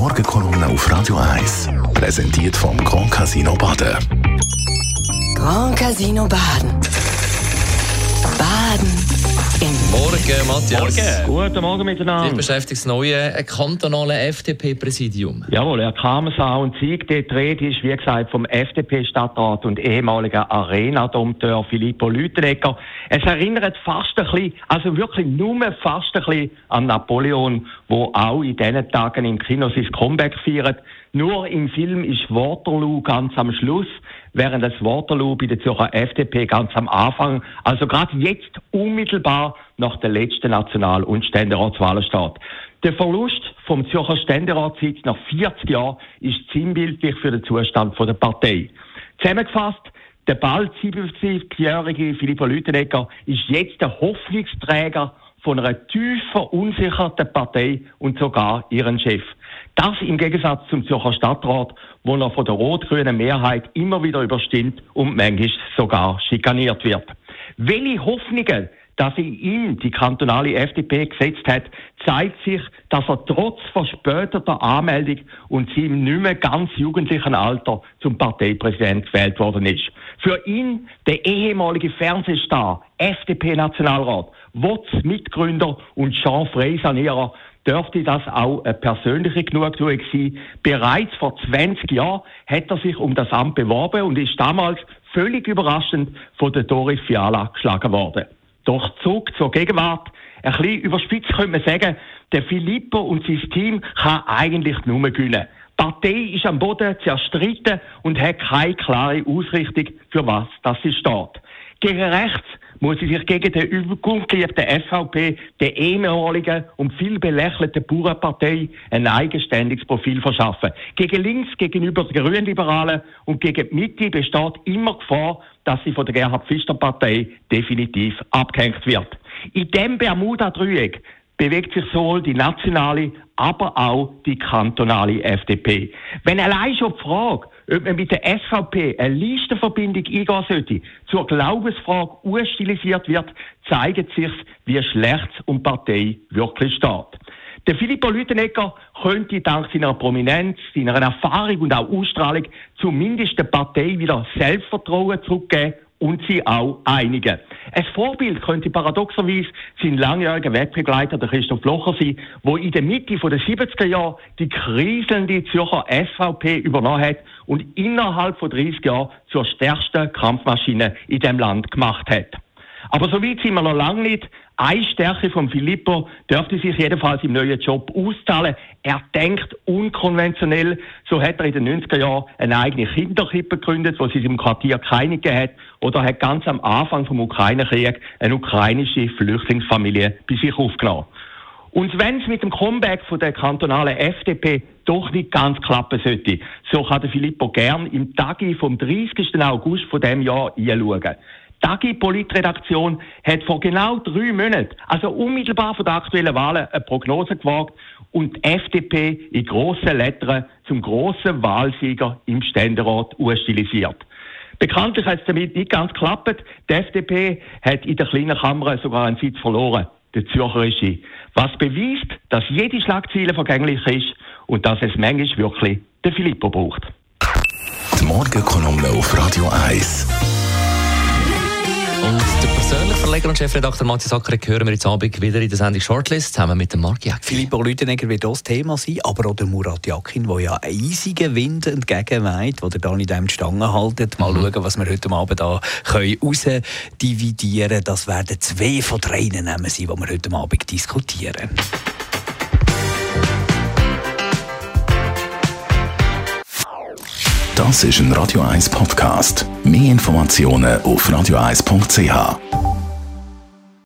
Morgenkolumne auf Radio 1. Präsentiert vom Grand Casino Baden. Grand Casino Baden. Morgen, Matthias. Guten Morgen Dich miteinander. beschäftigt das neue äh, kantonale FDP-Präsidium. Jawohl, Herr Kamensau und Sieg, die Rede ist, wie gesagt, vom FDP-Stadtrat und ehemaligen Arena-Dompteur Filippo Lütenegger. Es erinnert fast ein bisschen, also wirklich nur fast ein bisschen an Napoleon, wo auch in diesen Tagen im Kino sein Comeback feiert. Nur im Film ist Waterloo ganz am Schluss, während das Waterloo bei der Zürcher FDP ganz am Anfang, also gerade jetzt unmittelbar nach der letzten National- und Ständeratswahlen steht. Der Verlust vom Zürcher Ständeratssitz nach 40 Jahren ist sinnbildlich für den Zustand der Partei. Zusammengefasst, der bald 77-jährige Filippo Lütenegger ist jetzt der Hoffnungsträger von einer tief verunsicherten Partei und sogar ihren Chef. Das im Gegensatz zum Zürcher Stadtrat, wo er von der rot-grünen Mehrheit immer wieder überstimmt und manchmal sogar schikaniert wird. Welche Hoffnungen dass ihm die kantonale FDP gesetzt hat, zeigt sich, dass er trotz verspäteter Anmeldung und seinem nicht mehr ganz jugendlichen Alter zum Parteipräsident gewählt worden ist. Für ihn, der ehemalige Fernsehstar, FDP-Nationalrat, WOTS Mitgründer und Jean Frey-Sanierer, dürfte das auch eine persönliche Genugtuung sein. Bereits vor 20 Jahren hat er sich um das Amt beworben und ist damals völlig überraschend von der Doris Fiala geschlagen worden. Doch zurück zur Gegenwart. Ein bisschen überspitzt könnte man sagen, der Filippo und sein Team kann eigentlich nur gewinnen. Die Partei ist am Boden zerstritten und hat keine klare Ausrichtung, für was das sie steht. Gegen rechts muss sie sich gegen den übergungeliebten SVP, der ehemaligen und viel belächelten Bauernpartei, ein eigenständiges Profil verschaffen. Gegen links gegenüber den Grünliberalen und gegen die Mitte besteht immer Gefahr, dass sie von der Gerhard Pfister Partei definitiv abgehängt wird. In dem Bermuda-Dreieck bewegt sich sowohl die nationale, aber auch die kantonale FDP. Wenn allein schon die Frage, ob man mit der SVP eine Listenverbindung eingehen sollte, zur Glaubensfrage urstilisiert wird, zeigt sich, wie schlecht um Partei wirklich steht. Der Filippo Lütenegger könnte dank seiner Prominenz, seiner Erfahrung und auch Ausstrahlung zumindest der Partei wieder Selbstvertrauen zurückgeben und sie auch einigen. Ein Vorbild könnte paradoxerweise sein langjähriger Wegbegleiter, der Christoph Locher sein, wo in der Mitte der 70er Jahre die kriselnde Zürcher SVP übernommen hat und innerhalb von 30 Jahren zur stärksten Kampfmaschine in dem Land gemacht hat. Aber so weit sind wir noch lange nicht. Eine Stärke von Filippo dürfte sich jedenfalls im neuen Job auszahlen. Er denkt unkonventionell. So hat er in den 90er Jahren eine eigene Kinderkrippe gegründet, wo sie im Quartier keine hat. Oder hat ganz am Anfang vom Ukraine-Krieg eine ukrainische Flüchtlingsfamilie bei sich aufgenommen. Und wenn es mit dem Comeback von der kantonalen FDP doch nicht ganz klappen sollte, so kann der Filippo gern im Tagi vom 30. August von dem Jahr einschauen. Die Politredaktion hat vor genau drei Monaten, also unmittelbar vor den aktuellen Wahlen, eine Prognose gewagt und die FDP in grossen Lettern zum grossen Wahlsieger im Ständerat urstilisiert. Bekanntlich hat es damit nicht ganz geklappt. Die FDP hat in der kleinen Kammer sogar einen Sitz verloren, der Zürcherische. Was beweist, dass jede Schlagzeile vergänglich ist und dass es manchmal wirklich den Filippo braucht. Die Morgenkolumne auf Radio 1. Verleger und Chefredakteur Matthias Acker hören wir jetzt Abend wieder in der Sendung Shortlist zusammen mit dem Marc Jäcki. Filippo Lütenegger wird das Thema sein, aber auch der Murat Yakin, der ja eisigen Wind entgegenweht, wo der Dani dem die Stange haltet. Mal Mhm. schauen, was wir heute Abend da können rausdividieren Das werden zwei von drei Namen sein, die wir heute Abend diskutieren. Das ist ein Radio 1 Podcast. Mehr Informationen auf radio1.ch.